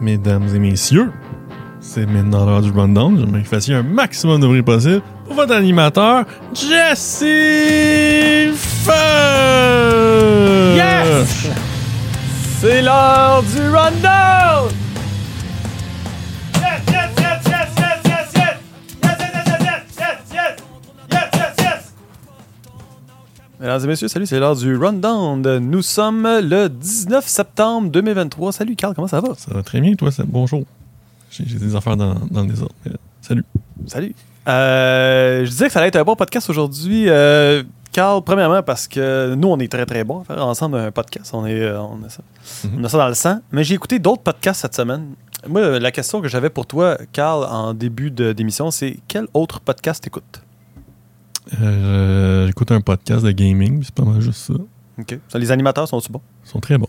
Mesdames et messieurs, c'est maintenant l'heure du rundown. J'aimerais que vous fassiez un maximum de bruit possible pour votre animateur, Jesse Feu! Yes! C'est l'heure du rundown! Mesdames et messieurs, salut, c'est l'heure du rundown. Nous sommes le 19 septembre 2023. Salut Carl, comment ça va? Ça va très bien, toi, c'est bonjour. J'ai des affaires dans, dans le désordre. mais Salut. Salut. Euh, je disais que ça allait être un bon podcast aujourd'hui. Euh, Carl, premièrement, parce que nous, on est très très bons à faire ensemble un podcast. On, est, euh, on, a ça. Mhm. on a ça dans le sang. Mais j'ai écouté d'autres podcasts cette semaine. Moi, la question que j'avais pour toi, Carl, en début d'émission, c'est quel autre podcast t'écoutes? Euh, J'écoute un podcast de gaming, c'est pas mal juste ça. OK. Ça, les animateurs sont-ils bons? Ils sont très bons.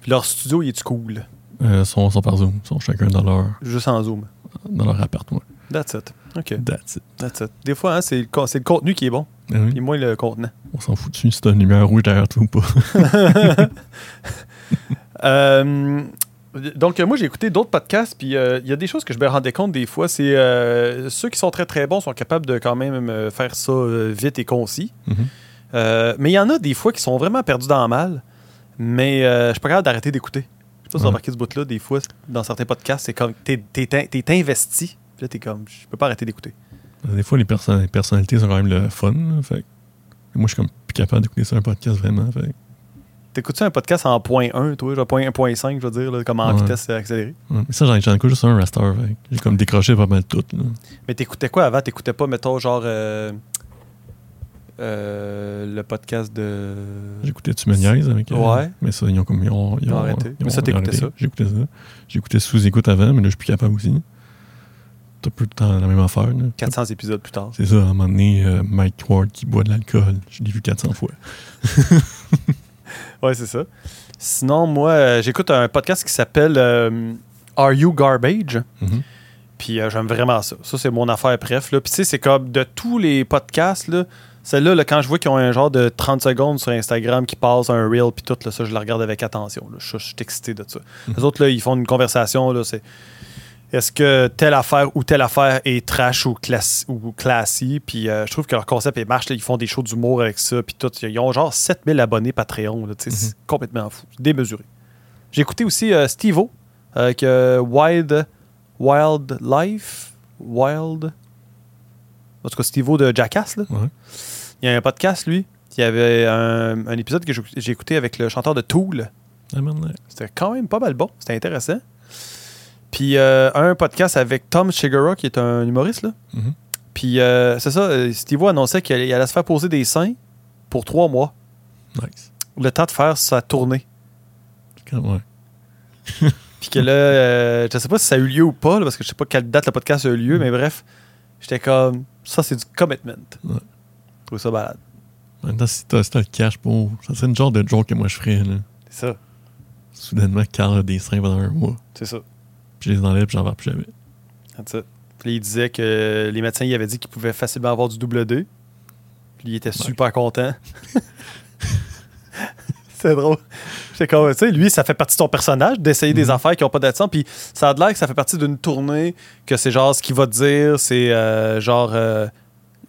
Puis leur studio, il est cool? Euh, ils sont, sont par Zoom. Ils sont chacun dans leur, Juste en Zoom. dans leur appartement. That's it. OK. That's it. That's it. Des fois, hein, c'est le, contenu qui est bon, Ah oui, puis moins le contenant. On s'en fout dessus si t'as une lumière rouge derrière toi ou pas. Euh, donc, euh, moi, j'ai écouté d'autres podcasts, puis euh, il y a des choses que je me rendais compte des fois. C'est euh, ceux qui sont très, très bons sont capables de quand même euh, faire ça vite et concis. Mhm. Mais il y en a des fois qui sont vraiment perdus dans le mal, mais euh, je suis pas capable d'arrêter d'écouter. Je sais pas si avez remarqué ce bout-là, des fois, dans certains podcasts, c'est comme t'es, t'es, t'es investi, puis là, t'es comme, je peux pas arrêter d'écouter. Des fois, les, perso- les personnalités sont quand même le fun. là, fait moi, je suis comme plus capable d'écouter ça un podcast vraiment. Fait T'écoutes-tu un podcast en point 1, toi, genre point 1.5, je veux dire, là, comme en Ouais. vitesse accélérée? ouais. Mais ça, j'en écoute juste un Raster. J'ai comme décroché pas mal tout. Là. Mais t'écoutais quoi avant? T'écoutais pas, mettons, genre euh, euh, le podcast de. J'écoutais Tu me niaises avec. euh, Ouais. Mais ça, ils ont comme. Ils ont, Ils ont arrêté. Mais ça, ils ont t'écoutais ça? J'écoutais ça. J'écoutais sous-écoute avant, mais là, je suis plus capable aussi. T'as plus le temps la même affaire. Là. 400 épisodes plus tard. C'est ça, à un moment donné, euh, Mike Ward qui boit de l'alcool. Je l'ai vu 400 fois. Ouais, c'est ça. Sinon, moi, euh, j'écoute un podcast qui s'appelle euh, Are You Garbage? Mhm. Puis euh, j'aime vraiment ça. Ça, c'est mon affaire, bref. Là. Puis tu sais, c'est comme de tous les podcasts, là, celle-là, là, quand je vois qu'ils ont un genre de 30 secondes sur Instagram qui passe un reel, puis tout, là, ça, je la regarde avec attention. là. Je, je suis excité de ça. Mhm. Les autres, là, ils font une conversation, là, c'est est-ce que telle affaire ou telle affaire est trash ou, classe, ou classy? Puis euh, je trouve que leur concept il marche. là. ils font des shows d'humour avec ça. Puis tout. Ils ont genre 7000 abonnés Patreon. là, sais, Mhm. C'est complètement fou. Démesuré. J'ai écouté aussi euh, Steve-O avec euh, Wild, Wild Life. Wild. En tout cas, Steve-O de Jackass. Là. Ouais. Il y a un podcast, lui. Il y avait un, un épisode que j'ai écouté avec le chanteur de Tool. Ah. C'était quand même pas mal bon. C'était intéressant. Puis euh, un podcast avec Tom Shigura, qui est un humoriste. Là. Mhm. Puis euh, c'est ça, euh, Steve-O annonçait qu'il allait, se faire poser des seins pour trois mois. Nice. Le temps de faire sa tournée. Ouais. Puis que là, euh, je sais pas si ça a eu lieu ou pas, là, parce que je sais pas quelle date le podcast a eu lieu, mais bref, j'étais comme, ça c'est du commitment. Ouais. Je trouve ça balade. Temps, si t'as si le cash pour. Ça serait une genre de joke que moi je ferais. Là. C'est ça, Soudainement, Carl a des seins pendant un mois. c'est ça. Je les enlève, j'en vais plus jamais. That's it. Puis là, il disait que les médecins il avaient dit qu'il pouvait facilement avoir du double 2. Puis il était super content. C'est drôle. J'étais comme, tu sais, lui, ça fait partie de son personnage d'essayer des Mhm. affaires qui n'ont pas d'accent. Puis ça a l'air que ça fait partie d'une tournée, que c'est genre ce qu'il va te dire, c'est euh, genre euh,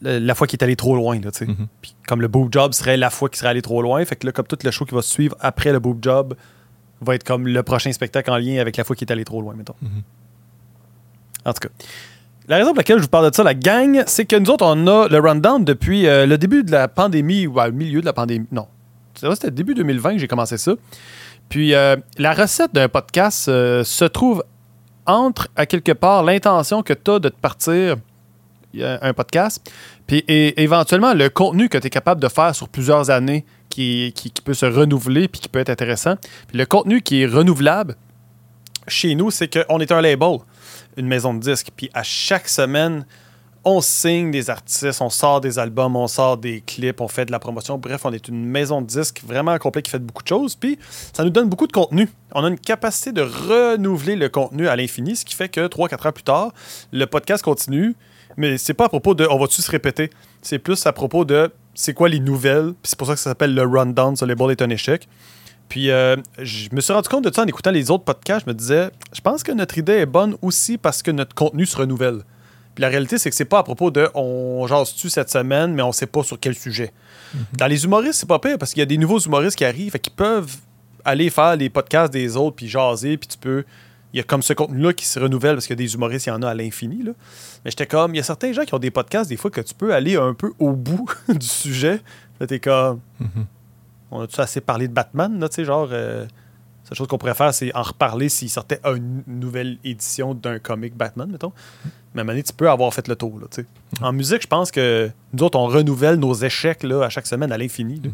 la fois qu'il est allé trop loin, tu sais. Mhm. Puis comme le boob job serait la fois qu'il serait allé trop loin, fait que là, comme tout le show qui va suivre après le boob job va être comme le prochain spectacle en lien avec la fois qu'il est allé trop loin, mettons. Mhm. En tout cas. La raison pour laquelle je vous parle de ça, la gang, c'est que nous autres, on a le rundown depuis euh, le début de la pandémie, ou au milieu de la pandémie. Non. C'était début 2020 que j'ai commencé ça. Puis euh, la recette d'un podcast euh, se trouve entre, à quelque part, l'intention que tu as de te partir un podcast, puis et, éventuellement le contenu que tu es capable de faire sur plusieurs années qui, peut se renouveler puis qui peut être intéressant. Le contenu qui est renouvelable chez nous, c'est qu'on est un label, une maison de disques. Puis à chaque semaine, on signe des artistes, on sort des albums, on sort des clips, on fait de la promotion. Bref, on est une maison de disques vraiment complète qui fait beaucoup de choses. Puis ça nous donne beaucoup de contenu. On a une capacité de renouveler le contenu à l'infini, ce qui fait que 3-4 ans plus tard, le podcast continue. Mais c'est pas à propos de on va-tu se répéter. C'est plus à propos de c'est quoi les nouvelles. Puis c'est pour ça que ça s'appelle le rundown, ce label est un échec. Puis euh, je me suis rendu compte de ça en écoutant les autres podcasts. Je me disais, je pense que notre idée est bonne aussi parce que notre contenu se renouvelle. Puis la réalité, c'est que c'est pas à propos de on jase-tu cette semaine, mais on sait pas sur quel sujet. Dans les humoristes, c'est pas pire parce qu'il y a des nouveaux humoristes qui arrivent et qui peuvent aller faire les podcasts des autres puis jaser, puis tu peux. Il y a comme ce contenu-là qui se renouvelle parce qu'il y a des humoristes, il y en a à l'infini. là. Mais j'étais comme, il y a certains gens qui ont des podcasts, des fois, que tu peux aller un peu au bout du sujet. Là, t'es comme, Mhm. on a-tu assez parlé de Batman, là, tu sais, genre. euh, la seule chose qu'on pourrait faire, c'est en reparler s'il sortait une nouvelle édition d'un comic Batman, mettons. Mais à un moment donné, tu peux avoir fait le tour, là, tu sais. En musique, je pense que nous autres, on renouvelle nos échecs là, à chaque semaine à l'infini. là.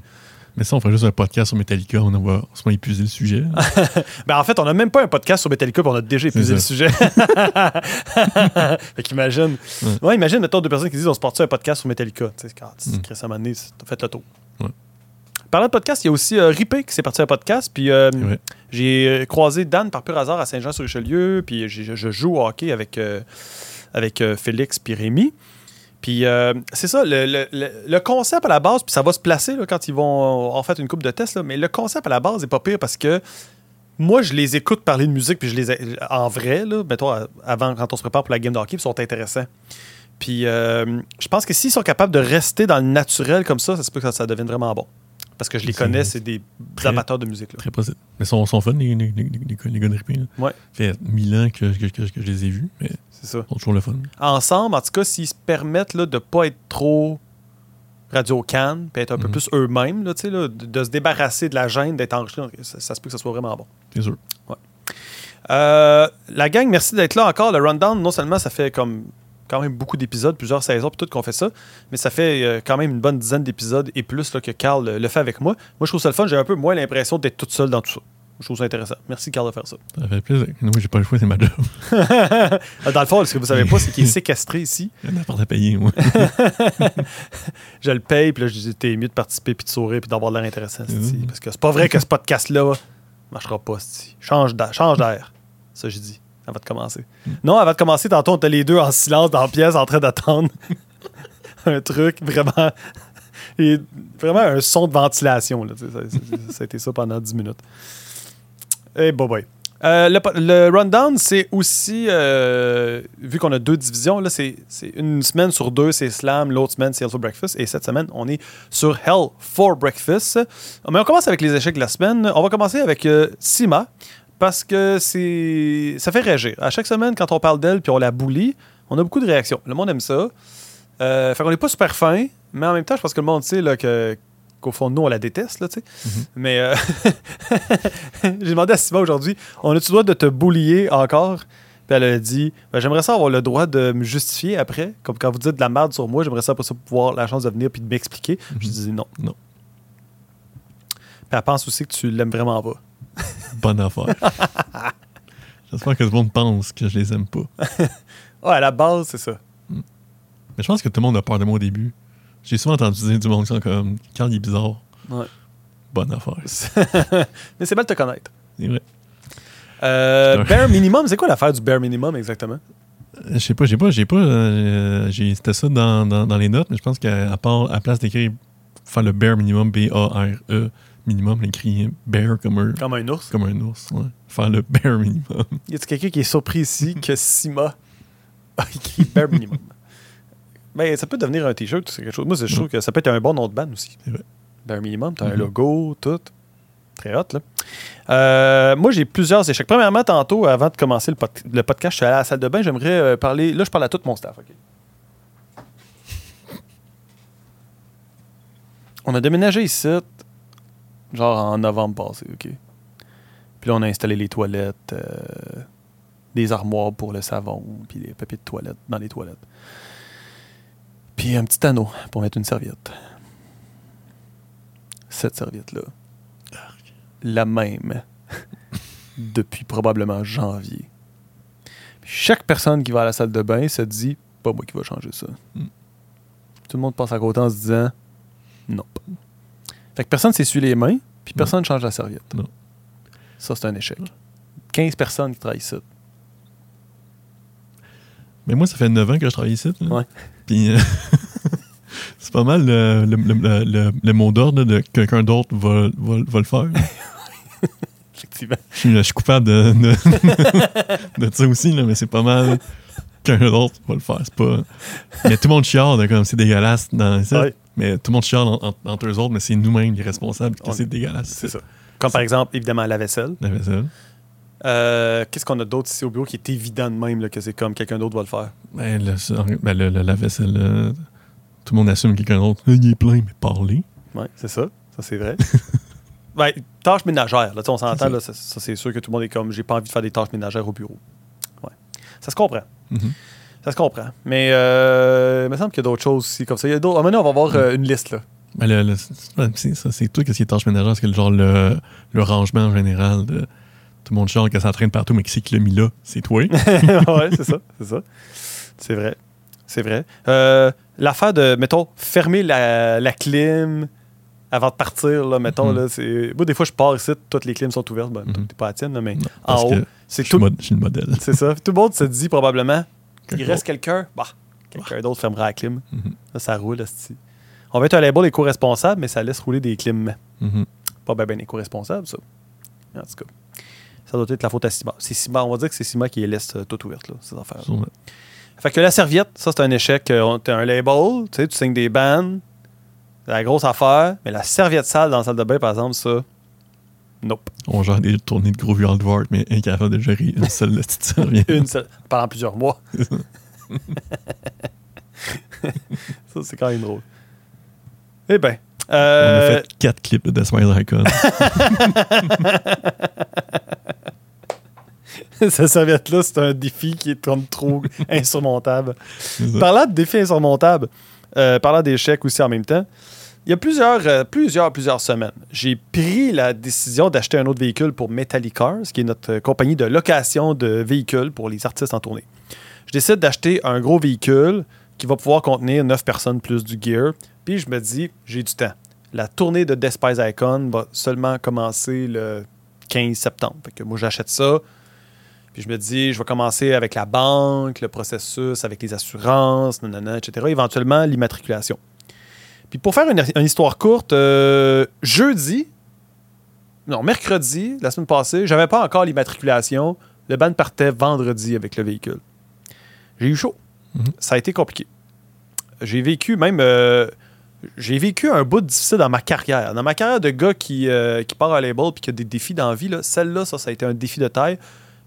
Mais ça, on ferait juste un podcast sur Metallica, on va on épuisé le sujet. Ben, en fait, on n'a même pas un podcast sur Metallica, puis on a déjà épuisé le sujet. fait qu'imagine. Ouais. Ouais, imagine, mettons, deux personnes qui disent on se porte un podcast sur Metallica? Tu sais, quand tu Mm. crées ça t'as fait le tour. Ouais. Parlant de podcast, il y a aussi euh, Ripé qui s'est parti un podcast. Puis euh, Ouais. j'ai euh, croisé Dan par pur hasard à Saint-Jean-sur-Richelieu. Puis je, joue au hockey avec, euh, avec Félix puis Rémi. Puis euh, c'est ça, le, concept à la base, puis ça va se placer quand ils vont en fait une coupe de tests, mais le concept à la base est pas pire parce que moi, je les écoute parler de musique, puis je les en vrai, là, mettons, avant, quand on se prépare pour la game de hockey, puis ils sont intéressants. Puis euh, je pense que s'ils sont capables de rester dans le naturel comme ça, ça se peut que ça devienne vraiment bon. Parce que je les connais, c'est des Très- amateurs de musique. là. Très possible. Mais ils sont, sont fun, les, les, les. Ouais. Ça fait mille ans que, que, que- que je les ai vus, mais C'est ça. ils sont toujours le fun. Ensemble, en tout cas, s'ils se permettent là, de pas être trop radio can puis être un peu Mhm. plus eux-mêmes, là, là, de, de se débarrasser de la gêne d'être enregistré, ça, ça se peut que ça soit vraiment bon. C'est sûr. Euh, la gang, merci d'être là encore. Le rundown, non seulement ça fait comme quand même beaucoup d'épisodes, plusieurs saisons, puis tout qu'on fait ça, mais ça fait euh, quand même une bonne dizaine d'épisodes et plus là, que Carl euh, le fait avec moi. Moi, je trouve ça le fun. J'ai un peu moins l'impression d'être toute seule dans tout ça. Je trouve ça intéressant. Merci, Carl, de faire ça. Ça fait plaisir. Moi, j'ai pas le choix, c'est ma job. Euh, Dans le fond, ce que vous savez pas, c'est qu'il est séquestré ici. Il y a pas à payer, moi. Je le paye, puis là, je dis, t'es mieux de participer, puis de sourire, puis d'avoir de l'air intéressant. Mhm. Parce que c'est pas vrai que ce podcast-là marchera pas. Change d'air. Change d'air. Ça, j'ai dit, avant de commencer. Non, avant de commencer, tantôt, on était les deux en silence dans la pièce, en train d'attendre un truc vraiment. vraiment un son de ventilation. Ça, a été ça pendant 10 minutes. Et bye bye. Euh, le, rundown, c'est aussi, euh, vu qu'on a deux divisions, là, c'est c'est une semaine sur deux, c'est Slam, l'autre semaine, c'est Hell for Breakfast, et cette semaine, on est sur Hell for Breakfast. Mais on commence avec les échecs de la semaine. On va commencer avec euh, Sima, parce que c'est ça fait réagir. À chaque semaine, quand on parle d'elle puis on la boulie, on a beaucoup de réactions. Le monde aime ça. Euh, fait qu'on n'est pas super fin, mais en même temps, je pense que le monde sait là, que qu'au fond de nous, on la déteste, là, tu sais. Mhm. Mais euh, j'ai demandé à Sima aujourd'hui, on a-tu le droit de te boulier encore? Puis elle a dit, Ben, j'aimerais ça avoir le droit de me justifier après. Comme quand vous dites de la merde sur moi, j'aimerais ça pour ça pouvoir la chance de venir puis de m'expliquer. Je Mhm. dis non. Non. Puis elle pense aussi que tu l'aimes vraiment pas. Bonne affaire. J'espère que tout le monde pense que je les aime pas. Ouais, à la base, c'est ça. Mais je pense que tout le monde a peur de moi au début. J'ai souvent entendu dire du monde qui sont comme Carl il est bizarre. Ouais. Bonne affaire. Mais c'est mal de te connaître. C'est vrai. Euh, bare minimum, c'est quoi l'affaire du bare minimum exactement? Euh, Je sais pas, j'ai pas, j'ai pas. euh, C'était ça dans, dans, dans les notes, mais je pense qu'à part, à place d'écrire faire le bare minimum, B-A-R-E, minimum, écrit bear comme un, Comme un ours. comme un ours. Ouais. Faire le bare minimum. Y a-t-il quelqu'un qui est surpris ici que Sima a écrit bare minimum? Ben, ça peut devenir un t-shirt, c'est quelque chose. Moi, je trouve que ça peut être un bon nom de band aussi. C'est vrai. Bare minimum, t'as un Mhm. logo, tout. Très hot, là. Euh, moi, j'ai plusieurs échecs. Premièrement, tantôt, avant de commencer le, pod- le podcast, je suis allé à la salle de bain. J'aimerais euh, parler. Là, je parle à tout mon staff. OK? On a déménagé ici, genre en novembre passé, OK? Puis là, on a installé les toilettes, euh, des armoires pour le savon, puis les papiers de toilette dans les toilettes. Puis un petit anneau pour mettre une serviette. Cette serviette-là, la même depuis probablement janvier. Puis chaque personne qui va à la salle de bain se dit pas moi qui va changer ça. Mm. Tout le monde passe à côté en se disant non. Fait que personne s'essuie les mains, puis personne ne change la serviette. Non. Ça, c'est un échec. 15 personnes qui travaillent ça. Mais moi, ça fait 9 ans que je travaille ici. là. Ouais. Puis euh, c'est pas mal le, le, le, le- mot d'ordre de quelqu'un d'autre va, va, va le faire. effectivement. Je suis, je suis coupable de, de, de ça aussi, là, mais c'est pas mal qu'un d'autre va le faire. C'est pas... Mais tout le monde chiale de comme c'est dégueulasse dans ça. Ouais. Mais tout le monde chiale en- en- entre eux autres, mais c'est nous-mêmes les responsables que c'est dégueulasse. C'est ça. Comme par exemple, évidemment, la vaisselle. La vaisselle. Euh, Qu'est-ce qu'on a d'autre ici au bureau qui est évident de même là, que c'est comme quelqu'un d'autre va le faire? Ben, le, ben, le- le- la vaisselle, là, tout le monde assume quelqu'un d'autre. Il est plein, mais parler. Oui, c'est ça. Ça, c'est vrai. ben, tâches ménagères. Là, on s'entend, ça. là, ça, c'est sûr que tout le monde est comme j'ai pas envie de faire des tâches ménagères au bureau. Ouais. Ça se comprend. Mhm. Ça se comprend. Mais euh, il me semble qu'il y a d'autres choses aussi comme ça. Il y a d'autres- ah, maintenant, on va voir euh, une liste. Là. Ben, le- le- c'est- ça, c'est tout ce qui est tâches ménagères, c'est que le genre le, le rangement en général de tout le monde chiale que ça traîne partout, mais qui c'est qui l'a mis là? C'est toi. ouais, c'est ça. C'est ça. C'est vrai. C'est vrai. Euh, L'affaire de, mettons, fermer la, la clim avant de partir, là, mettons, Mhm. là, c'est... Moi, des fois, je pars ici, toutes les clims sont ouvertes. Ben, Mhm. t'es pas à la tienne, là, mais Non, en haut, c'est je tout... mod- je suis le modèle. C'est ça. Tout le monde se dit probablement, il reste quelqu'un, bah, quelqu'un d'autre fermera la clim. Mhm. Ça, ça roule, esti. On va être un label éco-responsable, mais ça laisse rouler des clims. Mhm. Pas bien ben éco-responsable, ça. En tout cas, ça doit être la faute à Cima. C'est Cima, on va dire que c'est Cima qui laisse euh, tout ouverte, là, ces affaires. Sûrement. Fait que la serviette, ça, c'est un échec. Euh, T'as un label, tu sais, tu signes des bandes, c'est la grosse affaire, mais la serviette sale dans la salle de bain, par exemple, ça, nope. On gère des tournées de gros vieux Hardware, mais incapable de gérer une seule petite serviette. Une seule, pendant plusieurs mois. ça, c'est quand même drôle. Eh bien, On a euh, fait quatre clips de Death Smile Icon. cette serviette-là, c'est un défi qui est comme trop insurmontable. Parlant de défis insurmontables, euh, parlant d'échecs aussi en même temps, il y a plusieurs, euh, plusieurs, plusieurs semaines, j'ai pris la décision d'acheter un autre véhicule pour Metallic Cars, qui est notre euh, compagnie de location de véhicules pour les artistes en tournée. Je décide d'acheter un gros véhicule qui va pouvoir contenir 9 personnes plus du gear. Puis je me dis, j'ai du temps. La tournée de Despise Icon va seulement commencer le 15 septembre. Fait que moi, j'achète ça. Puis je me dis, je vais commencer avec la banque, le processus, avec les assurances, nanana, etc. Éventuellement, l'immatriculation. Puis pour faire une, une histoire courte, euh, jeudi, non, mercredi, la semaine passée, j'avais pas encore l'immatriculation. Le ban partait vendredi avec le véhicule. J'ai eu chaud. Mhm. Ça a été compliqué. J'ai vécu même. euh, j'ai vécu un bout difficile dans ma carrière. Dans ma carrière de gars qui, euh, qui part à label puis qui a des défis dans la vie, là, celle-là, ça, ça a été un défi de taille.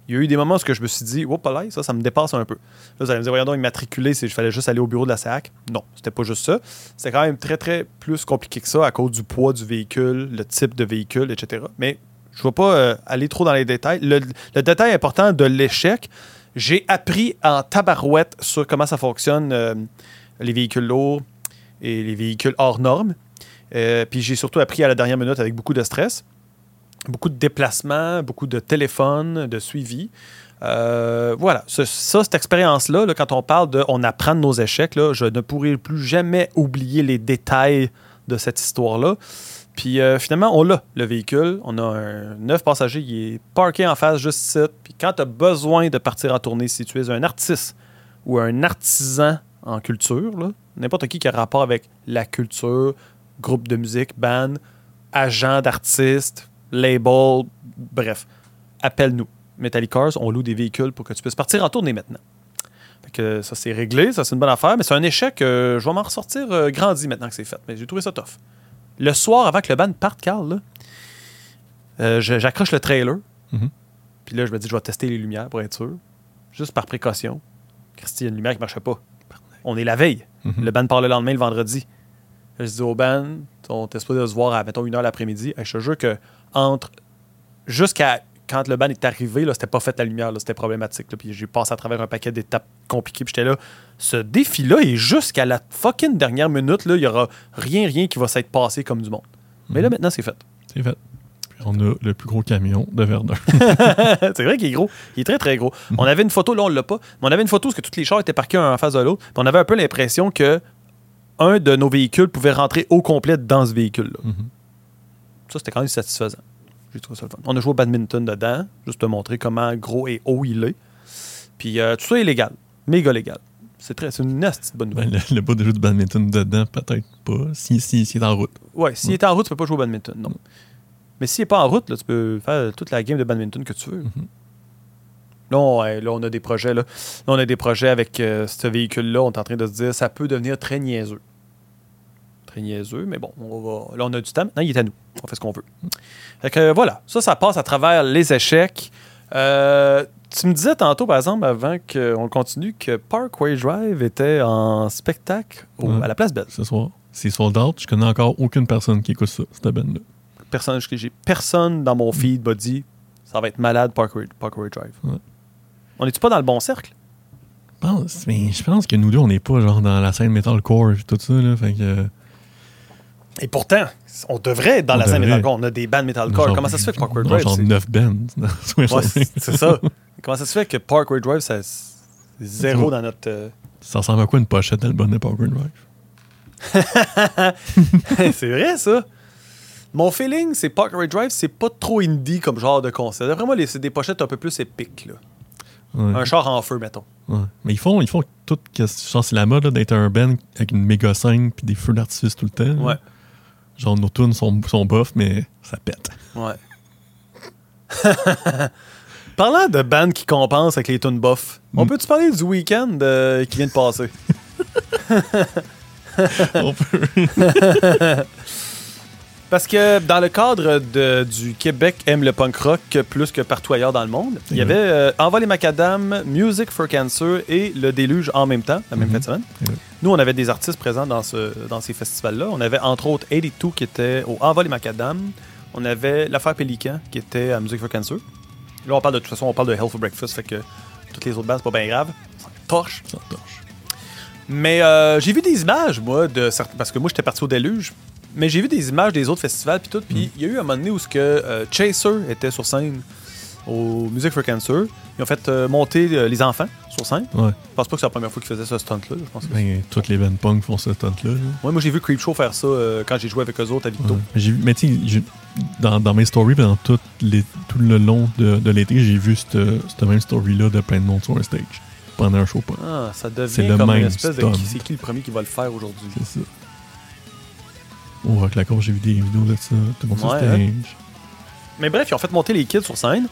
Il y a eu des moments où je me suis dit, oh, là, ça, ça me dépasse un peu. Là, vous allez me dire, voyons donc, immatriculer, c'est je fallait juste aller au bureau de la SAC. Non, c'était pas juste ça. C'était quand même très, très plus compliqué que ça à cause du poids du véhicule, le type de véhicule, etc. Mais je ne vais pas euh, aller trop dans les détails. Le, le détail important de l'échec, j'ai appris en tabarouette sur comment ça fonctionne, euh, les véhicules lourds et les véhicules hors normes. Euh, puis j'ai surtout appris à la dernière minute avec beaucoup de stress, beaucoup de déplacements, beaucoup de téléphones, de suivi. Euh, voilà, ça, cette expérience-là, là, quand on parle de on apprend nos échecs, je ne pourrai plus jamais oublier les détails de cette histoire-là. Puis euh, finalement, on l'a, le véhicule. On a un neuf passagers qui est parké en face juste ici. Puis quand tu as besoin de partir en tournée, si tu es un artiste ou un artisan en culture, n'importe qui qui a rapport avec la culture, groupe de musique, band, agent d'artiste, label, bref, appelle-nous. Metallic Cars, on loue des véhicules pour que tu puisses partir en tournée maintenant. Fait que ça, c'est réglé, ça, c'est une bonne affaire, mais c'est un échec. euh, je vais m'en ressortir euh, grandi maintenant que c'est fait. Mais j'ai trouvé ça tough. Le soir, avant que le band parte, Carl, euh, j'accroche le trailer. Mhm. Puis là, je me dis, je vais tester les lumières pour être sûr. Juste par précaution. Christy, il y a une lumière qui ne marchait pas. On est la veille. Mhm. Le band part le lendemain, le vendredi. Là, je dis au band, on était supposé de se voir à, mettons, une heure l'après-midi. Hey, je te jure que entre. Jusqu'à quand le band est arrivé, là, c'était pas fait la lumière, là, c'était problématique. là. puis j'ai passé à travers un paquet d'étapes compliquées. Puis j'étais là, ce défi-là est jusqu'à la fucking dernière minute. là, Il y aura rien, rien qui va s'être passé comme du monde. Mais là, Mhm. maintenant, c'est fait. C'est fait. Puis on a le plus gros camion de Verdun. c'est vrai qu'il est gros. Il est très, très gros. Mhm. On avait une photo, là, on l'a pas, mais on avait une photo où que tous les chars étaient parqués un en face de l'autre. Puis on avait un peu l'impression que un de nos véhicules pouvait rentrer au complet dans ce véhicule-là. Mhm. Ça, c'était quand même satisfaisant. J'ai trouvé ça le fun. On a joué au badminton dedans, juste te montrer comment gros et haut il est. Puis euh, tout ça est légal. Méga légal. C'est très, c'est une nasty bonne Ben, nouvelle. le, le bas de jeu de badminton dedans, peut-être pas. Si, si, si est en route. Ouais, s'il était en route, tu peux pas jouer au badminton. Non. Mais s'il n'est pas en route, là, tu peux faire toute la game de badminton que tu veux. Là, on, ouais, là, on a des projets. Là, Là, on a des projets avec euh, ce véhicule-là. On est en train de se dire ça peut devenir très niaiseux. Très niaiseux, mais bon, on va, là, on a du temps. Maintenant, il est à nous. On fait ce qu'on veut. Fait que euh, voilà, ça, ça passe à travers les échecs. Euh, tu me disais tantôt, par exemple, avant qu'on continue, que Parkway Drive était en spectacle au- Ouais. à la place Belle. Ce soir. C'est sold out. Je connais encore aucune personne qui écoute ça, cette band-là. Personne, j'ai personne dans mon feed m'a dit ça va être malade Parkway, Parkway Drive. Ouais. On n'est-tu pas dans le bon cercle? Je pense, mais je pense que nous deux, on n'est pas genre dans la scène metalcore et tout ça. Là, fait que, euh, Et pourtant, on devrait être dans On la scène devrait. metalcore. On a des bands metalcore. genre- Comment ça se fait que Parkway Drive? Genre c'est- 9 bands. Ouais, c'est ça. Comment ça se fait que Parkway Drive, ça- c'est zéro dans notre. euh, ça ressemble à quoi une pochette d'album de Power Drive? c'est vrai, ça. Mon feeling, c'est Parkway Drive, c'est pas trop indie comme genre de concept. D'après moi, c'est des pochettes un peu plus épiques. Là. Ouais. Un char en feu, mettons. Ouais. Mais ils font, ils font tout. que- Genre, c'est la mode d'être un band avec une méga scène puis des feux d'artifice tout le temps. là. Genre, nos tunes sont, sont bof, mais ça pète. Ouais. Parlant de bandes qui compensent avec les tunes buff, on Mm. peut-tu parler du week-end euh, qui vient de passer? On peut- Parce que dans le cadre de- du Québec aime le punk rock plus que partout ailleurs dans le monde, il y Ouais. avait euh, Envol les Macadam, Music for Cancer et Le Déluge en même temps, la même Mhm. fin de semaine. Ouais. Nous, on avait des artistes présents dans, ce, dans ces festivals-là. On avait entre autres 82 qui était au Envol les Macadam. On avait l'affaire Pélican qui était à Music for Cancer. Là, on parle de, de toute façon, on parle de Hell for Breakfast, fait que toutes les autres bandes, c'est pas bien grave. Ça torche. Ça torche. Mais euh, j'ai vu des images, moi, de certains. Parce que moi, j'étais parti au déluge. Mais j'ai vu des images des autres festivals, puis tout. Puis il y a eu un moment donné où ce que, euh, Chaser était sur scène au Music for Cancer. Ils ont fait euh, monter euh, les enfants sur scène. Ouais. Je pense pas que c'est la première fois qu'ils faisaient ce stunt-là. Je pense que Ben, toutes les bands punk font ce stunt-là. là. Ouais, moi, j'ai vu Creepshow faire ça euh, quand j'ai joué avec eux autres à Victo. Ouais. J'ai vu- Mais tu dans, dans mes stories, pendant tout, les- tout le long de, de l'été, j'ai vu cette, même story-là de plein de monde sur un stage pendant un show punk. Ah, ça devient le comme une espèce de. stunt. qui- C'est qui le premier qui va le faire aujourd'hui? C'est ça. Au Rock la j'ai vu des vidéos de ça. Tout le monde Ouais, stage. Mais bref, ils ont fait monter les kids sur scène.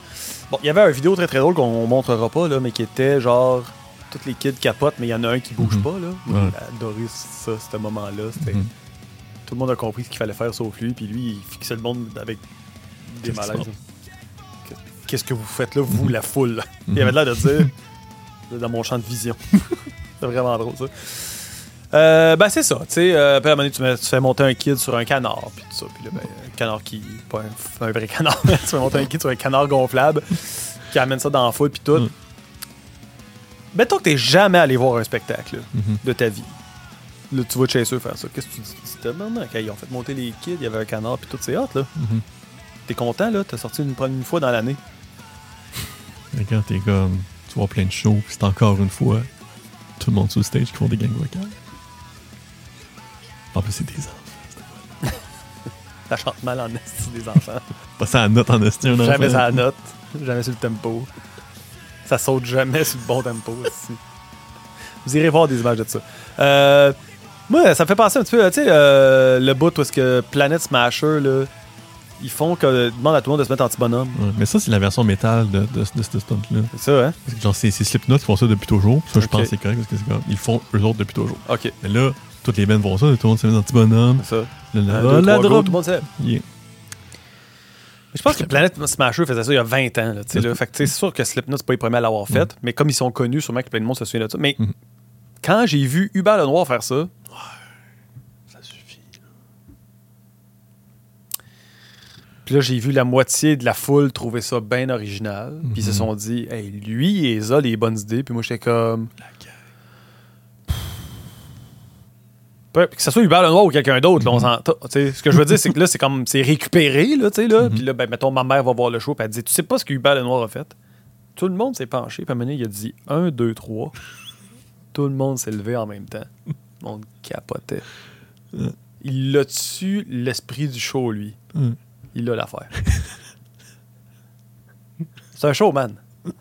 Bon, il y avait une vidéo très très drôle qu'on montrera pas, là, mais qui était genre. Tous les kids capotent, mais il y en a un qui bouge Mhm. pas. Là. Ouais. J'ai adoré ça, ce moment-là. C'était- Mhm. Tout le monde a compris ce qu'il fallait faire sauf lui, puis lui, il fixait le monde avec des malaises. Que- Qu'est-ce que vous faites là, vous, la foule? là? Il Mhm. avait l'air de dire dans mon champ de vision. c'est vraiment drôle, ça. Euh, ben, c'est ça. Tu sais, euh, à un moment donné, tu, mets- tu fais monter un kid sur un canard, puis tout ça. Puis là, ben, un canard qui. Pas un, un vrai canard, mais tu fais monter un kid sur un canard gonflable qui amène ça dans la foule, puis tout. Mm. Mettons que t'es jamais allé voir un spectacle là, Mhm. de ta vie. Là, tu vois Chaser faire ça. Qu'est-ce que tu dis? C'était maintenant qu'ils ont fait monter les kids, il y avait un canard, puis tout, c'est hot, là. Mhm. T'es content, là? T'as sorti une, une fois dans l'année. Mais quand t'es comme, tu vois plein de shows, puis c'est encore une fois tout le monde sur le stage qui font des gangs vocales. En plus, c'est des enfants. Ça chante mal en esti des enfants. Pas ça à note en esti, un enfant? Jamais ça la note, jamais sur le tempo. Ça saute jamais sur le bon tempo. aussi. Vous irez voir des images de ça. Euh, moi, ça me fait penser un petit peu, tu sais, euh, le bout où est-ce que Planet Smasher, là, ils font que demande à tout le monde de se mettre anti-bonhomme. Ouais, mais ça, c'est la version métal de, de, de ce stunt-là. C'est ça, hein? Parce que genre, c'est Slipknot qui font ça depuis toujours. Ça, je pense que c'est correct parce que c'est comme, ils font eux autres depuis toujours. Ok, Mais là, toutes les bands font ça, tout le monde se met dans petit bonhomme. c'est ça. Un, là, deux, la trois, go, drop. tout le monde sait. Yeah. Je pense que Planet Smasher faisait ça il y a 20 ans. Là, là. Fait que, c'est sûr que Slipknot, c'est pas les premiers à l'avoir fait, mais comme ils sont connus, sûrement que plein de monde se souvient de ça. Mais Mhm. quand j'ai vu Hubert Lenoir faire ça, Ça suffit. Puis là, j'ai vu la moitié de la foule trouver ça bien original. Puis ils se Mhm. sont dit, hey, lui, il a les bonnes idées. Puis moi, j'étais comme. La Peu- Que ce soit Hubert Lenoir ou quelqu'un d'autre, on sais, Ce que je veux dire, c'est que là, c'est comme. C'est récupéré, là, tu sais, là. Mhm. Puis là, ben, mettons, ma mère va voir le show. Puis elle dit, tu sais pas ce que Hubert Lenoir a fait? Tout le monde s'est penché. Puis à un moment donné, il a dit 1, 2, 3. Tout le monde s'est levé en même temps. Le monde capotait. Ouais. Il a tu l'esprit du show, lui? Ouais. Il a l'affaire. C'est un showman.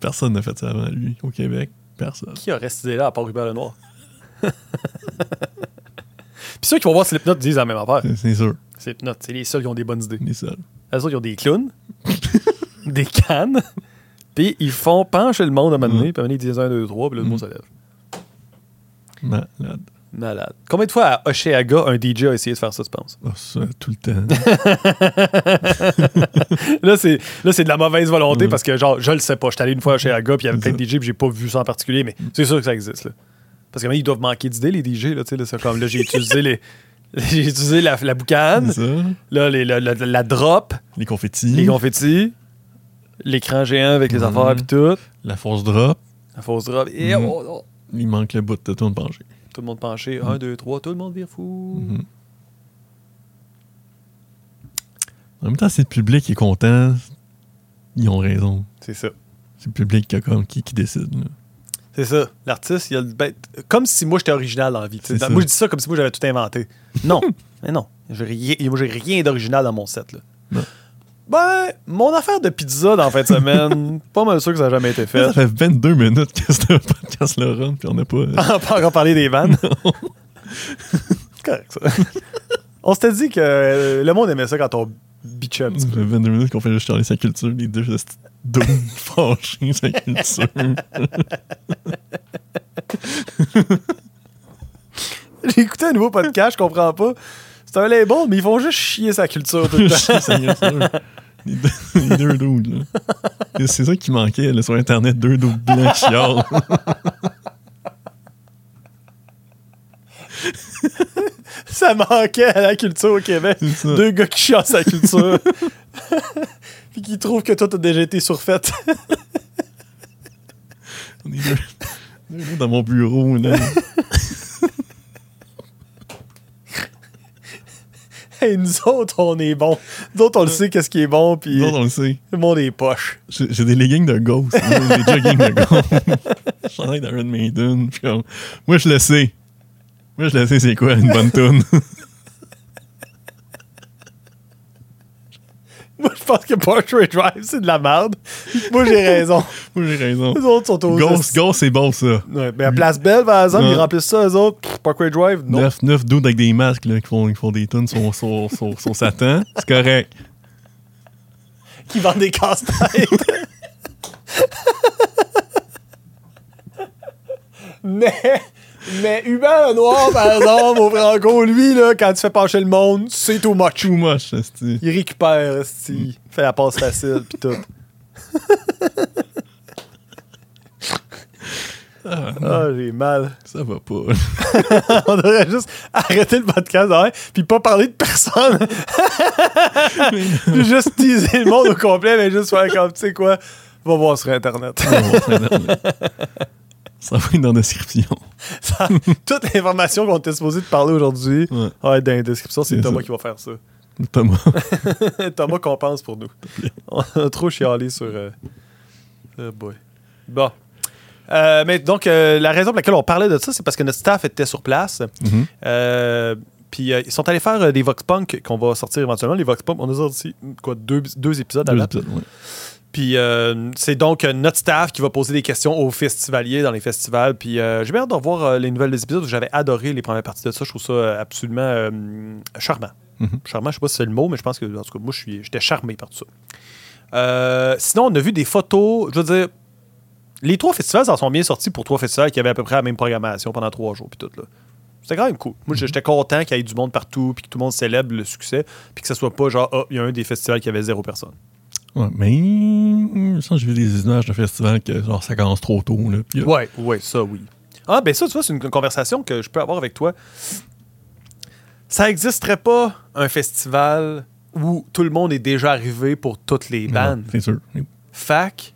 Personne n'a fait ça avant lui au Québec. Personne. Qui aurait cette idée-là à part Hubert Lenoir? Puis ceux qui vont voir Slipknot disent la même affaire. C'est- C'est sûr. Slipknot, c'est les seuls qui ont des bonnes idées. Les seuls. Eux autres, ils ont des clowns, des cannes, puis ils font pencher le monde à un moment donné, puis ils disent 1, 2, 3, puis là, le monde se lève. Malade. Malade. Combien de fois à Oshéaga, un DJ a essayé de faire ça, tu penses? Oh, ça, tout le temps. Là, c'est, là, c'est de la mauvaise volonté Mm. parce que, genre, je le sais pas. J'étais allé une fois chez Aga, puis il y avait plein de DJ, puis j'ai pas vu ça en particulier, mais c'est sûr que ça existe, là. Parce que, mais, ils doivent manquer d'idées, les DJ, là, comme, là, j'ai utilisé les. J'ai utilisé la, la boucane, là, les- la, la- la drop, Les confettis. les confettis, l'écran géant avec les affaires, puis tout, La force drop. la fausse drop, et Mhm. oh, oh, Il manque le bout de tout le penché. Tout le monde penché, 1, 2, 3, tout le monde vire fou. Mhm. En même temps, si le public est content, ils ont raison. C'est ça. C'est le public qui, a comme, qui, qui décide. là. C'est ça. L'artiste, il a le- ben, comme si moi j'étais original dans la vie. Moi je dis ça comme si moi j'avais tout inventé. Non, mais non. J'ai rien, moi j'ai rien d'original dans mon set. Là. Ben, mon affaire de pizza dans la fin de semaine, pas mal sûr que ça n'a jamais été fait. Ça fait 22 minutes que ce podcast le run, puis on n'a pas. Pas encore parlé des vannes. C'est correct ça. On s'était dit que euh, le monde aimait ça quand on bitchait un petit Ça peu. fait 22 minutes qu'on fait juste charler sa culture, les deux deux fâchés sa culture. J'ai écouté un nouveau podcast, je comprends pas. C'est un label, mais ils font juste chier sa culture tout le temps. Sa. Les deux, les deux dudes, là. C'est ça qui manquait là, sur Internet, deux dudes blancs qui chialent. Ça manquait à la culture au Québec. Deux gars qui chassent la culture. Puis qui trouvent que toi, t'as déjà été surfaite. On est deux, deux dans mon bureau, là. Et nous autres, on est bons. Nous autres, on le sait qu'est-ce qui est bon, puis Nous autres, on le sait. le monde est poche. J'ai des leggings de Ghost, des jogging de Ghost. Chandail d'Iron Maiden. puis comme, moi, je le sais. Moi, je le sais, c'est quoi une bonne tune. Je pense que Portrait Drive, c'est de la merde. Moi, j'ai raison. moi, j'ai raison. Les autres sont aux... Ghost, Ghost, c'est bon, ça. Ouais, mais à Place Belle, par exemple, ils remplissent ça, eux autres. Pff, Parkway Drive, non. Neuf, neuf dudes avec des masques là, qui, font, qui font des tunes sur, sur, sur, sur Satan. C'est correct. Qui vendent des casse-têtes. mais, mais Hubert Lenoir, par exemple, au Franco, lui, là, quand tu fais pencher le monde, c'est too much. Too much, Il récupère, esti. il fait la passe facile, pis tout. Ah, j'ai mal. Ça va pas. On devrait juste arrêter le podcast, ouais, puis pas parler de personne. Puis juste teaser le monde au complet, mais juste faire comme, tu sais quoi, va voir sur Internet. Va voir sur Internet. Ça va être dans la description. Ça- toute l'information qu'on était supposé de parler aujourd'hui Ouais. va être dans la description. C'est Thomas ça. qui va faire ça. Thomas. Thomas compense pour nous. On a trop chialé sur. Euh... oh boy. Bon. Euh, mais donc, euh, la raison pour laquelle on parlait de ça, c'est parce que notre staff était sur place. Mhm. Euh, puis euh, ils sont allés faire euh, des Vox Punk qu'on va sortir éventuellement. Les Vox Punk, on a sorti quoi, deux, deux épisodes à Deux date. épisodes, ouais. Puis euh, c'est donc euh, notre staff qui va poser des questions aux festivaliers dans les festivals. Puis euh, j'ai bien hâte de revoir les nouvelles des épisodes. J'avais adoré les premières parties de ça. Je trouve ça absolument euh, charmant. Mhm. Charmant, je sais pas si c'est le mot, mais je pense que en tout cas, moi, j'étais charmé par tout ça. Sinon, on a vu des photos. Je veux dire, les trois festivals s'en sont bien sortis pour trois festivals qui avaient à peu près la même programmation pendant trois jours. Puis tout, là. C'était quand même cool. Moi, j'étais content qu'il y ait du monde partout, puis que tout le monde célèbre le succès, puis que ce soit pas genre, ah, il y a un des festivals qui avait zéro personne. Ouais, mais j'ai vu des images de festivals que genre, ça commence trop tôt. Là, euh, Ouais, ouais, ça, oui. Ah, ben ça, tu vois, c'est une conversation que je peux avoir avec toi. Ça n'existerait pas un festival où tout le monde est déjà arrivé pour toutes les bandes? C'est sûr. Fac,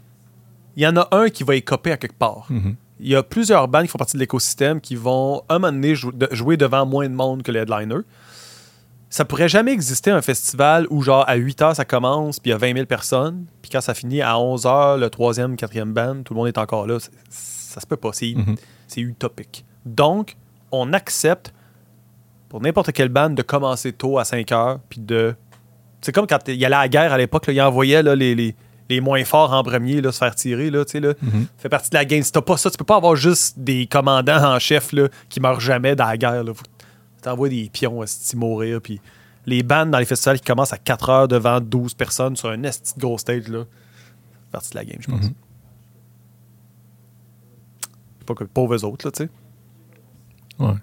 il y en a un qui va écoper à quelque part. Mhm. Il y a plusieurs bandes qui font partie de l'écosystème qui vont, un moment donné, jou- de- jouer devant moins de monde que les headliners. Ça pourrait jamais exister un festival où, genre, à 8 heures, ça commence, puis il y a 20 000 personnes, puis quand ça finit à 11 heures, le troisième, quatrième band, tout le monde est encore là. Ça se peut pas. C'est Mhm. c'est utopique. Donc, on accepte pour n'importe quelle bande de commencer tôt à 5 heures, puis de. C'est comme quand il y allait à la guerre à l'époque, il envoyait là, les, les, les moins forts en premier là, se faire tirer. Là, tu sais, là. Mhm. fait partie de la game. Si t'as pas ça, tu peux pas avoir juste des commandants en chef là, qui meurent jamais dans la guerre. Là. Faut- T'envoies des pions à mourir, puis les bands dans les festivals qui commencent à 4 heures devant 12 personnes sur un esti de gros stage, là. C'est partie de la game, je pense. Mhm. Pas que pauvres autres, là, tu sais. Ouais.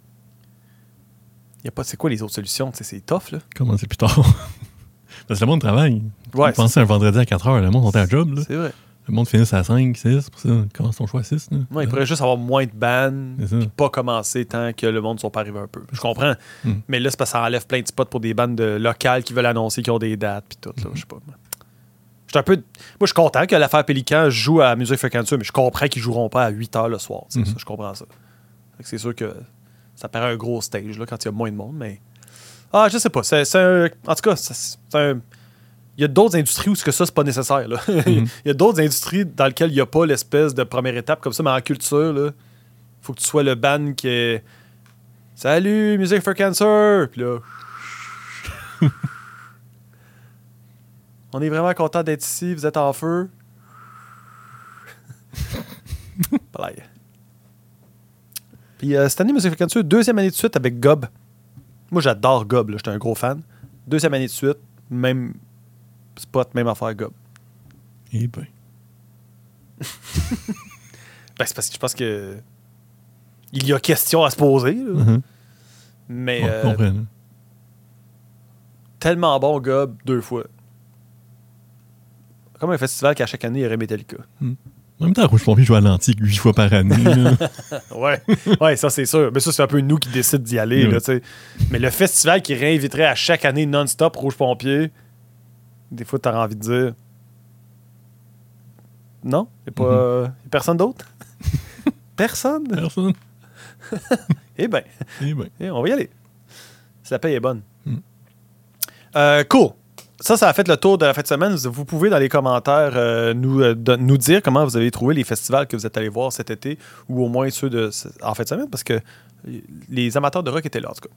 Y a pas, c'est quoi les autres solutions? C'est tough, là. Comment c'est plus tard? Parce que le monde travaille. Ouais, Tu pensais un vendredi à 4 h, le monde sont à job. Là. c'est vrai. Le monde finit à 5, 6. Pour ça, commence ton choix à 6. Là. Ouais, il pourrait juste avoir moins de ça. puis pas commencer tant que le monde ne soit pas arrivé un peu. Je comprends. Mm. Mais là, c'est parce que ça enlève plein de spots pour des bandes de locales qui veulent annoncer qu'ils ont des dates, puis tout, là. Je sais pas. Je suis un peu. Moi, je suis content que l'affaire Pélican joue à Musique Fréquenture, mais je comprends qu'ils joueront pas à 8 h le soir. ça, je comprends ça. C'est sûr que ça paraît un gros stage là, quand il y a moins de monde, mais. Ah, je sais pas. C'est c'est un. En tout cas, c'est un. Il y a d'autres industries où ce que ça, c'est pas nécessaire. là. Il y a d'autres industries dans lesquelles il n'y a pas l'espèce de première étape comme ça, mais en culture, là, faut que tu sois le ban qui est. Salut, Music for Cancer! Puis là. On est vraiment content d'être ici, vous êtes en feu. Puis euh, cette année, Music for Cancer, deuxième année de suite avec Gob. Moi, j'adore Gob, j'étais un gros fan. Deuxième année de suite, même spot, même affaire Gob. Eh ben. Ben, c'est parce que je pense que. Il y a question à se poser, là. Mhm. mais Ouais, euh, je comprends, tellement bon Gob deux fois. Comme un festival qu'à chaque année, il y aurait Metallica. En même temps, Rouge Pompier joue à l'antique 8 fois par année. Ouais, ouais, ça c'est sûr. Mais ça, c'est un peu nous qui décident d'y aller. Oui. Là. Mais le festival qui réinviterait à chaque année non-stop Rouge Pompier, des fois, t'as envie de dire. Non? Il Mhm. a pas y a personne d'autre? personne? Personne. Eh ben, Eh ben. eh, on va y aller. Si la paye est bonne. Mm. Euh, cool. Ça, ça a fait le tour de la fin de semaine. Vous pouvez, dans les commentaires, euh, nous, euh, nous dire comment vous avez trouvé les festivals que vous êtes allés voir cet été, ou au moins ceux de en fin de semaine, parce que les amateurs de rock étaient là, en tout cas.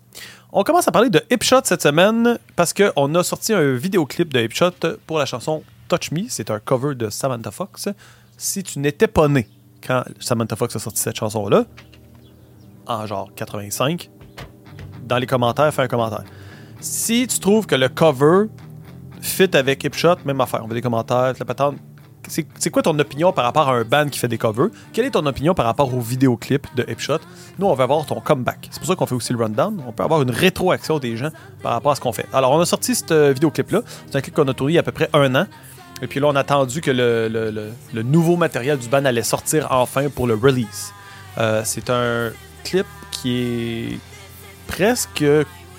On commence à parler de Hipshot cette semaine, parce qu'on a sorti un vidéoclip de Hipshot pour la chanson Touch Me. C'est un cover de Samantha Fox. Si tu n'étais pas né quand Samantha Fox a sorti cette chanson-là, en genre 85, dans les commentaires, fais un commentaire. Si tu trouves que le cover fit avec Hipshot, même affaire. On veut des commentaires, la patente. C'est quoi ton opinion par rapport à un band qui fait des covers? Quelle est ton opinion par rapport au vidéoclip de Hipshot? Nous, on va avoir ton comeback. C'est pour ça qu'on fait aussi le rundown. On peut avoir une rétroaction des gens par rapport à ce qu'on fait. Alors, on a sorti ce euh, vidéoclip-là. C'est un clip qu'on a tourné il y a à peu près un an. Et puis là, on a attendu que le, nouveau matériel du band allait sortir enfin pour le release. Euh, c'est un clip qui est presque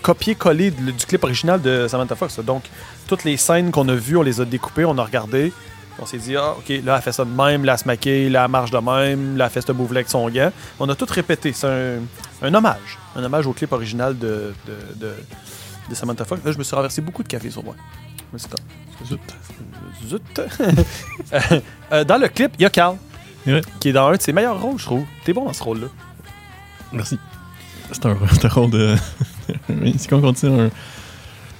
copié-collé du du clip original de Samantha Fox. Donc, toutes les scènes qu'on a vues, on les a découpées, on a regardé. On s'est dit, ah, OK, là, elle fait ça de même, là, elle se maquille, là, elle marche de même, là, elle fait ce move-là avec son gant. On a tout répété. C'est un, un hommage. Un hommage au clip original de, de, de- de Samantha Fox. Là, je me suis renversé beaucoup de café sur moi. Mais c'est comme- Zut. Zut. Euh, dans le clip, il y a Carl, qui est dans un de ses meilleurs rôles, je trouve. T'es bon dans ce rôle-là. Merci. C'est un, un rôle de. c'est comme on dit un.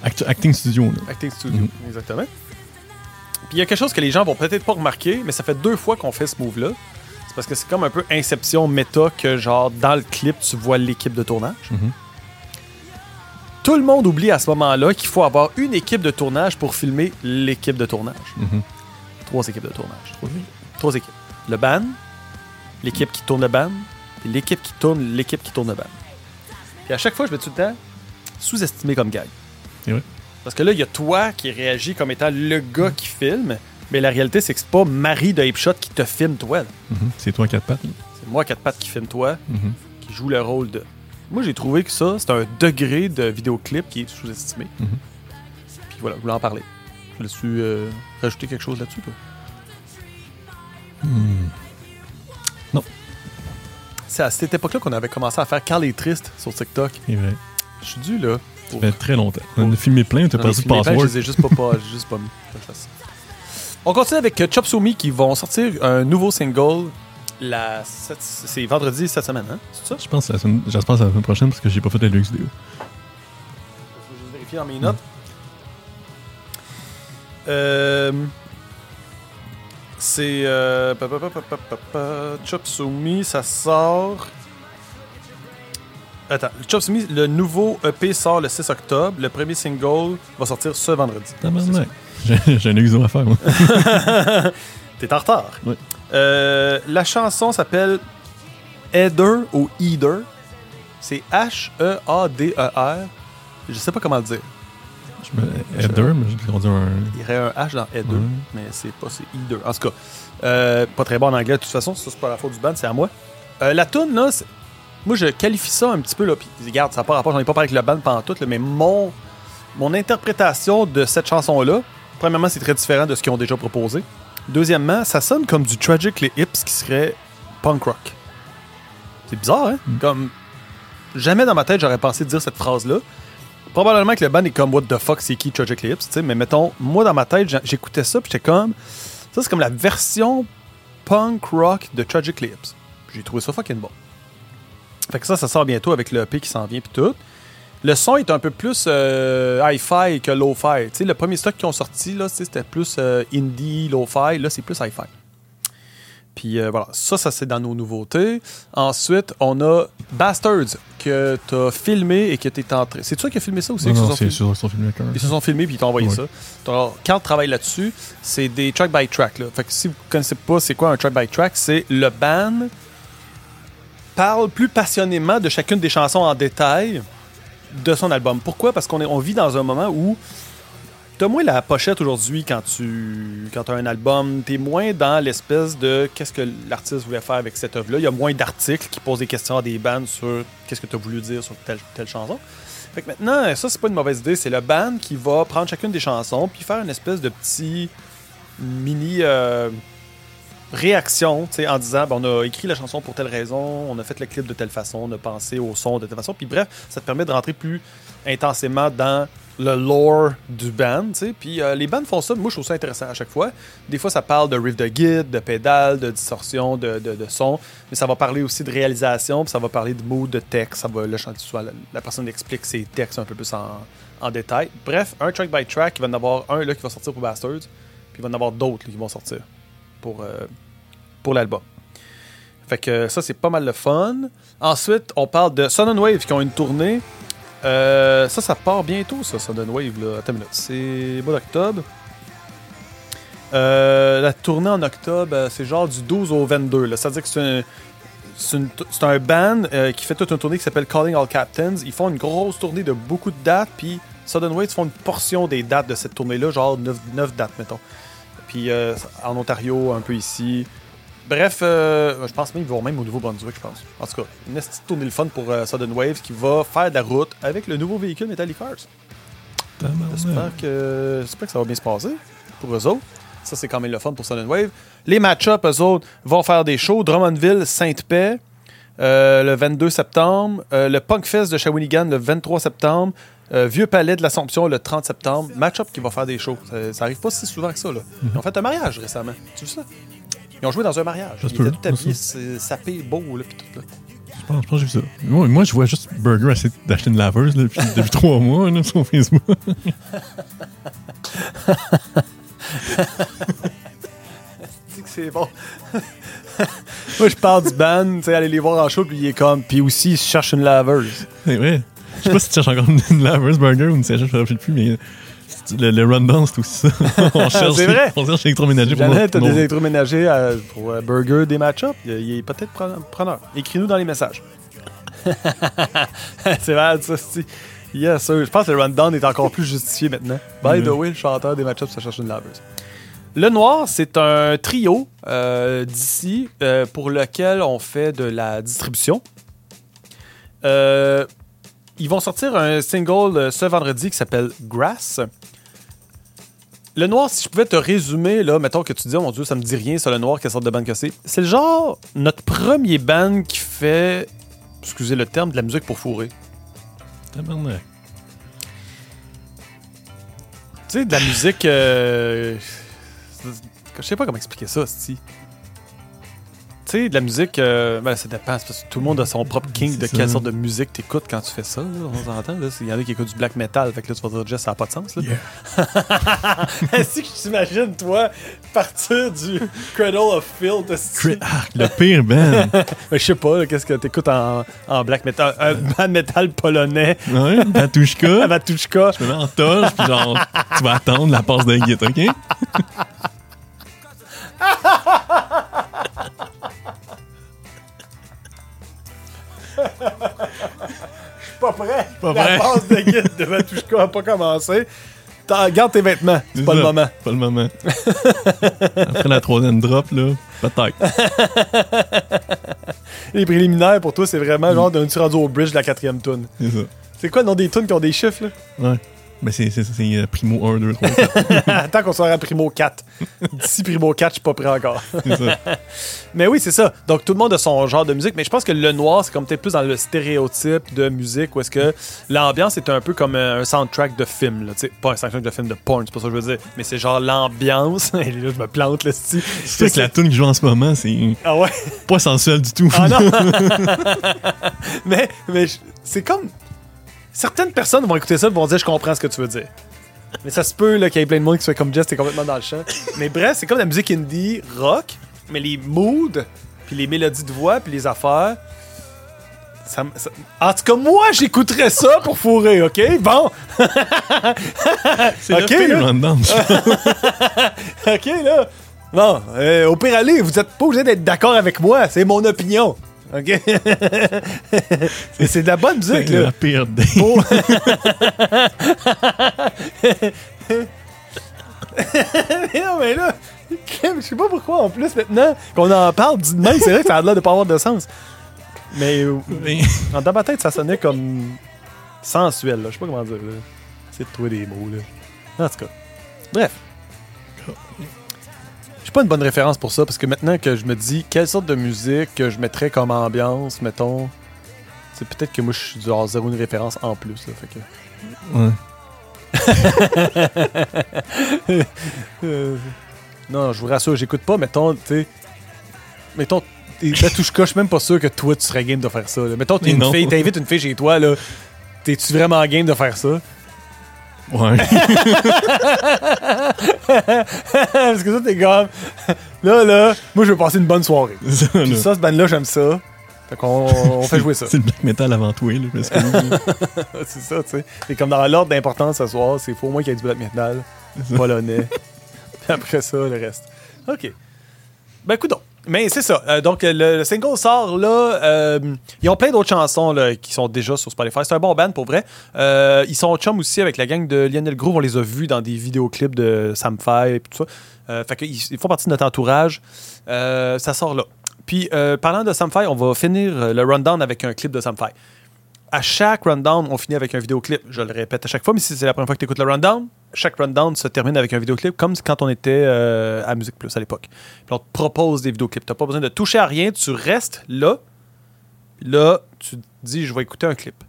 Act- acting studio. Là. Acting Studio, Mhm. exactement. Puis il y a quelque chose que les gens vont peut-être pas remarquer, mais ça fait deux fois qu'on fait ce move-là. C'est parce que c'est comme un peu Inception méta que, genre, dans le clip, tu vois l'équipe de tournage. Mhm. Tout le monde oublie à ce moment-là qu'il faut avoir une équipe de tournage pour filmer l'équipe de tournage. Mhm. Trois équipes de tournage. Trois équipes. Le band, l'équipe qui tourne le band, et l'équipe qui tourne l'équipe qui tourne le band. Puis à chaque fois, je me dis tout le temps, sous-estimé comme gag. Parce que là, il y a toi qui réagit comme étant le gars qui filme, mais la réalité, c'est que c'est pas Marie de Ape Shot qui te filme toi. Mhm. C'est toi quatre pattes. C'est moi, quatre pattes, qui filme toi, Mhm. qui joue le rôle de. Moi, j'ai trouvé que ça, c'est un degré de vidéoclip qui est sous-estimé. Mhm. Puis voilà, je voulais en parler. Voulais-tu euh, rajouter quelque chose là-dessus, toi? Hmm. C'est à cette époque-là qu'on avait commencé à faire Carl est triste sur TikTok. C'est vrai. Je suis dû, là. Ça fait très longtemps. On a filmé plein, J'en ai passé le password. Je les ai juste pas, juste pas mis. On continue avec euh, Chop Suey qui vont sortir un nouveau single. La... C'est vendredi cette semaine, hein? C'est ça? Je pense, que la semaine- la semaine prochaine parce que j'ai pas fait la luxe vidéo. Je vais juste vérifier dans mes notes. Euh, c'est euh, Chop Suey, ça sort Attends, Chop le nouveau EP sort le 6 octobre. Le premier single va sortir ce vendredi. J'ai un exo à faire, moi. T'es en retard. Oui. Euh, la chanson s'appelle Header ou Either. C'est H-E-A-D-E-R. Je sais pas comment le dire. Je me... Header, mais j'ai un. Il y aurait un H dans Header, Ouais. mais c'est pas, c'est Either. En tout cas, euh, pas très bon en anglais de toute façon. Ça, c'est pas la faute du band, c'est à moi. Euh, la tune là, moi, je qualifie ça un petit peu, là. Puis, regarde, ça n'a pas rapport, j'en ai pas parlé avec le band pendant tout, là, mais mon, mon interprétation de cette chanson-là, premièrement, c'est très différent de ce qu'ils ont déjà proposé. Deuxièmement, ça sonne comme du Tragically Hips qui serait punk rock. C'est bizarre, hein? Mm. Comme. Jamais dans ma tête, j'aurais pensé dire cette phrase-là. Probablement que le band est comme What the fuck, c'est qui Tragically Hips, tu sais, mais mettons, moi dans ma tête, j'écoutais ça, puis j'étais comme. Ça, c'est comme la version punk rock de Tragically Hips. J'ai trouvé ça fucking bon. Fait que ça, ça sort bientôt avec le EP qui s'en vient puis tout. Le son est un peu plus euh, hi-fi que low-fi. Tu le premier stock qu'ils ont sorti, là, tu c'était plus euh, indie, low-fi. Là, c'est plus hi-fi. Puis euh, voilà, ça, ça c'est dans nos nouveautés. Ensuite, on a Bastards que t'as filmé et que t'es en train. C'est toi qui as filmé ça ou c'est Non, non, sont c'est filmés? sur son film avec un. Ils se sont filmés puis ils t'ont envoyé Ouais. ça. Alors, quand travaille là-dessus, c'est des track by track. Là. Fait que si vous connaissez pas c'est quoi un track by track, c'est le band parle plus passionnément de chacune des chansons en détail de son album. Pourquoi? Parce qu'on on vit dans un moment où t'as moins la pochette aujourd'hui quand tu quand as un album. T'es moins dans l'espèce de qu'est-ce que l'artiste voulait faire avec cette œuvre-là. Il y a moins d'articles qui posent des questions à des bands sur qu'est-ce que tu as voulu dire sur telle, telle chanson. Fait que maintenant, ça, c'est pas une mauvaise idée. C'est le band qui va prendre chacune des chansons puis faire une espèce de petit mini euh, réaction en disant bon, on a écrit la chanson pour telle raison, on a fait le clip de telle façon, on a pensé au son de telle façon. Puis bref, ça te permet de rentrer plus intensément dans le lore du band. tu sais. Puis euh, les bands font ça. Moi, je trouve ça intéressant à chaque fois. Des fois, ça parle de riff de guide, de pédale, de distorsion, de, de, de son. Mais ça va parler aussi de réalisation, puis ça va parler de mood, de texte. Ça va, le soit la, personne explique ses textes un peu plus en, en détail. Bref, un track by track, il va en avoir un là, qui va sortir pour Bastards, puis il va en avoir d'autres qui vont sortir pour, euh, pour l'album. Fait que ça, c'est pas mal le fun. Ensuite, on parle de Sun and Wave qui ont une tournée. Euh, ça, ça part bientôt, ça, Sun and Wave. Là. Attends une minute. C'est mois d'octobre. Euh, la tournée en octobre, euh, c'est genre du 12 au 22. là. C'est-à-dire que c'est un, c'est un band qui fait toute une tournée qui s'appelle Calling All Captains. Ils font une grosse tournée de beaucoup de dates, puis Sudden Waves font une portion des dates de cette tournée-là, genre 9, dates, mettons. Puis euh, en Ontario, un peu ici. Bref, euh, je pense même qu'ils vont même au Nouveau-Brunswick, je pense. En tout cas, une petite tournée le fun pour euh, Sudden Waves qui va faire de la route avec le nouveau véhicule Metallic Cars. J'espère que, que ça va bien se passer pour eux autres. Ça, c'est quand même le fun pour Sudden Wave. Les match-ups, eux autres, vont faire des shows. Drummondville, Sainte-Paix, euh, le 22 septembre. Euh, le Punk Fest de Shawinigan, le 23 septembre. Euh, Vieux Palais de l'Assomption, le 30 septembre. Match-up qui va faire des shows. Ça, ça arrive pas si souvent que ça, là. Ils ont fait un mariage récemment. Tu vois ça? Ils ont joué dans un mariage. Ça Ils étaient tout habillés, sapés, beaux, là, pis tout, là. Je pense, je pense que j'ai vu ça. Moi, moi, je vois juste Burger essayer d'acheter une laveuse là, depuis, depuis trois mois là, sur Facebook. sais que c'est bon. Moi, je parle du band, tu sais, aller les voir en show, puis il est comme. Puis aussi, il cherche une laveuse. C'est vrai. Je sais pas si tu cherches encore une, laveuse burger ou une sécheuse, je me rappelle plus, mais le, le rundown, c'est aussi ça. on cherche, C'est vrai. On cherche l'électroménager pour t'as nos- des électroménagers à- pour euh, Burger, des match-ups? Il, il est peut-être pre- preneur. Écris-nous dans les messages. c'est mal, ça, c'est. Yes, sir. Je pense que le rundown est encore plus justifié maintenant. By the way, le chanteur des match-ups, ça cherche une laveuse. Le Noir, c'est un trio euh, d'ici euh, pour lequel on fait de la distribution. Euh, ils vont sortir un single euh, ce vendredi qui s'appelle Grass. Le Noir, si je pouvais te résumer, là, mettons que tu dis, oh mon Dieu, ça me dit rien, ça, le Noir, quelle sorte de band que c'est. C'est le genre, notre premier band qui fait, excusez le terme, de la musique pour fourrer. Tabarnak. Tu sais, de la musique. euh, Je sais pas comment expliquer ça, si. Tu sais, de la musique, euh, ben, ça dépend. parce que tout le monde a son propre king de quelle sorte de musique t'écoutes quand tu fais ça. là, on s'entend. là. Il y en a qui écoutent du black metal. Fait que là, tu vas dire, Jess, ça n'a pas de sens. Là. Yeah. Est-ce que tu t'imagines, toi, partir du Cradle of Filth? Cri- ah, le pire band. Ben, je sais pas, là, qu'est-ce que t'écoutes en, en black metal? Un band metal polonais, Ouais, Batushka. Matushka. Je me mets en torche, puis genre, tu vas attendre la passe d'un guide, OK? Pas la phase de guide de Matushka n'a pas commencé. Garde tes vêtements, c'est pas le ça. moment. Pas le moment. Après la troisième drop, là, peut-être. Les préliminaires, pour toi, c'est vraiment genre d'un rendu au bridge de la quatrième tune. C'est ça. C'est quoi le nom des tunes qui ont des chiffres, là? Ouais. Mais c'est c'est- euh, Primo 1, 2, 3, 4. Tant qu'on sera à Primo 4. D'ici Primo 4, je suis pas prêt encore. C'est ça. Mais oui, c'est ça. Donc, tout le monde a son genre de musique. Mais je pense que le noir, c'est comme peut-être plus dans le stéréotype de musique où est-ce que l'ambiance est un peu comme un soundtrack de film. Là, pas un soundtrack de film de porn, c'est pas ça que je veux dire. Mais c'est genre l'ambiance. Et là, je me plante, là, si. C'est que la tune qui joue en ce moment, c'est Ah ouais? pas sensuel du tout. Ah non! mais mais c'est comme. Certaines personnes vont écouter ça et vont dire Je comprends ce que tu veux dire. Mais ça se peut là, qu'il y ait plein de monde qui soit comme Jess, t'es complètement dans le champ. Mais bref, c'est comme la musique indie, rock, mais les moods, puis les mélodies de voix, puis les affaires. ça me- ça- En tout cas, moi, j'écouterais ça pour fourrer, OK? Bon! c'est Ok, le pire là. OK, là. Bon, euh, au pire, allez, vous êtes pas obligé d'être d'accord avec moi, c'est mon opinion. OK? Mais c'est de la bonne C'est musique, là. la pire day. Pour- mais non, mais là, je sais pas pourquoi en plus maintenant qu'on en parle dit de même, c'est vrai que ça a l'air de pas avoir de sens. Mais euh, Mais- en dans ma tête, ça sonnait comme sensuel, là. Je sais pas comment dire. là. C'est de trouver des mots, là. En tout cas. Bref. J'ai pas une bonne référence pour ça parce que maintenant que je me dis quelle sorte de musique que je mettrais comme ambiance, mettons. C'est peut-être que moi je suis du genre zéro une référence en plus, là. Fait que. Ouais. Euh, non, je vous rassure, j'écoute pas, mettons, tu sais. Mettons, t'es- Batushka, je suis même pas sûr que toi, tu serais game de faire ça. là. Mettons, t'es une non. fille, t'invites une fille chez toi, là. T'es-tu vraiment game de faire ça? Ouais. Parce que ça, t'es comme. Là, là, moi, je veux passer une bonne soirée. C'est ça, Puis là. ça, ce band-là, j'aime ça. Fait qu'on on fait jouer ça. C'est le black metal avant toi, là. Parce que, c'est ça, tu sais. C'est comme dans l'ordre d'importance ce soir, c'est au moins qu'il y ait du black metal, polonais. Puis après ça, le reste. OK. Ben, écoute Mais c'est ça. Euh, donc, le, le single sort là. euh, ils ont plein d'autres chansons là, qui sont déjà sur Spotify. C'est un bon band pour vrai. Euh, ils sont chum aussi avec la gang de Lionel Groove. On les a vus dans des vidéoclips de Sam et tout ça. Fait qu'ils ils font partie de notre entourage. Ça sort là. Puis, parlant de Sam Fay, on va finir le rundown avec un clip de Sam Fay. À chaque rundown, on finit avec un vidéoclip. Je le répète à chaque fois, mais si c'est la première fois que tu écoutes le rundown, chaque rundown se termine avec un vidéoclip, comme quand on était euh, à Musique Plus à l'époque. Puis on te propose des vidéoclips. Tu n'as pas besoin de toucher à rien, tu restes là. Là, tu te dis, je vais écouter un clip.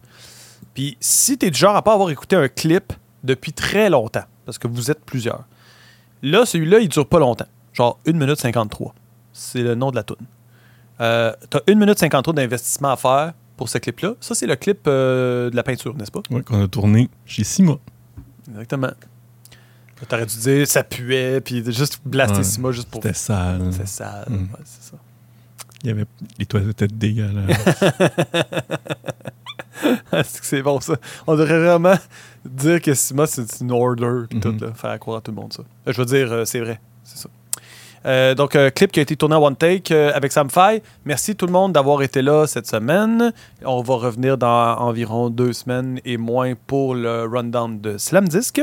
Puis si tu es du genre à pas avoir écouté un clip depuis très longtemps, parce que vous êtes plusieurs, là, celui-là, il dure pas longtemps. Genre 1 minute 53. C'est le nom de la tune. Euh, tu as 1 minute 53 d'investissement à faire pour ce clip-là. Ça, c'est le clip euh, de la peinture, n'est-ce pas? ouais, qu'on a tourné chez Sima. Exactement. T'aurais dû dire ça puait, puis juste blaster Ouais. Sima juste pour. C'était sale. C'est sale. Mm. Ouais, c'est ça. Il y avait les toilettes étaient dégueulasses. c'est que c'est bon, ça? On devrait vraiment dire que Sima, c'est une order, puis Mhm. tout, là. Faire croire à tout le monde ça. Euh, Je veux dire, euh, c'est vrai. Euh, donc, euh, clip qui a été tourné en one take euh, avec Sam Fay. Merci tout le monde d'avoir été là cette semaine. On va revenir dans environ deux semaines et moins pour le rundown de Slam Disc.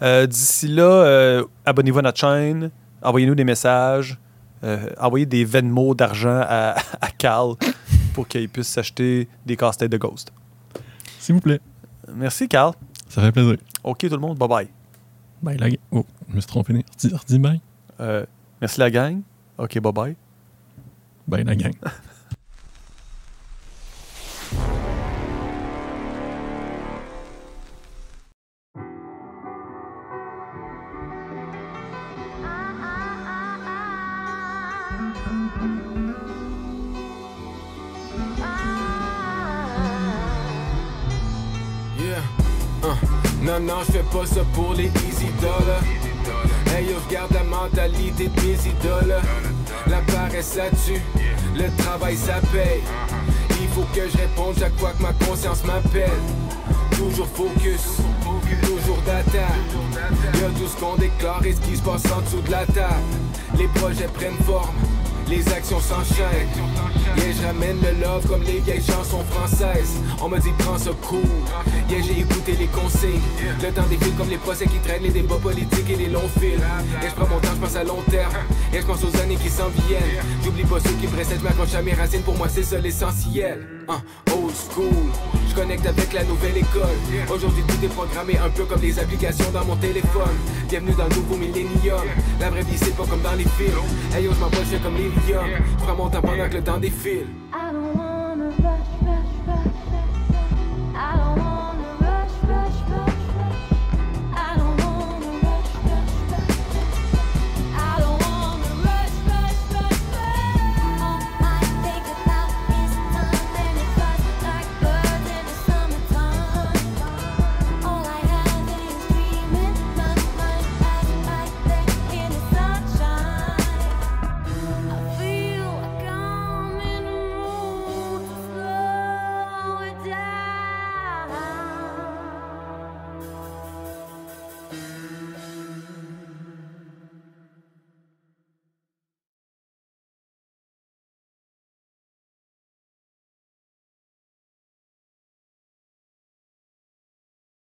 Euh, D'ici là, abonnez-vous à notre chaîne, envoyez-nous des messages, envoyez des Venmo d'argent à, à Carl pour qu'il puisse s'acheter des casse-têtes de Ghost. S'il vous plaît. Merci, Carl. Ça fait plaisir. OK, tout le monde. Bye bye. Bye, la. Oh, je me suis trompé. Redis bye. Euh, Merci la gang. OK, bye bye. Ben la gang. yeah. Uh. Non, non, je fais pas ça pour les easy dollars. Hey regarde la mentalité de mes idoles. La paresse ça tue, le travail ça paye. Il faut que je réponde chaque fois que ma conscience m'appelle. Toujours focus, toujours data. Y'a tout ce qu'on déclare et ce qui se passe en dessous de la table. Les projets prennent forme, les actions s'enchaînent. Yeah, je ramène le love comme les vieilles chansons françaises. On me dit prends ça cool. Yeah, j'ai écouté les consignes. Le temps défile comme les procès qui traînent, les débats politiques et les longs fils. Et je prends mon temps, je pense à long terme. Et je pense aux années qui s'en viennent. J'oublie pas ceux qui précèdent, je m'accroche à mes racines. Pour moi, c'est ça l'essentiel. Hein, old school. Je connecte avec la nouvelle école. Aujourd'hui, tout est programmé un peu comme les applications dans mon téléphone. Bienvenue dans le nouveau millénium. La vraie vie, c'est pas comme dans les films. Hey yo, je fais comme l'hélium. Je prends mon temps pendant que le temps défile. I don't wanna rush,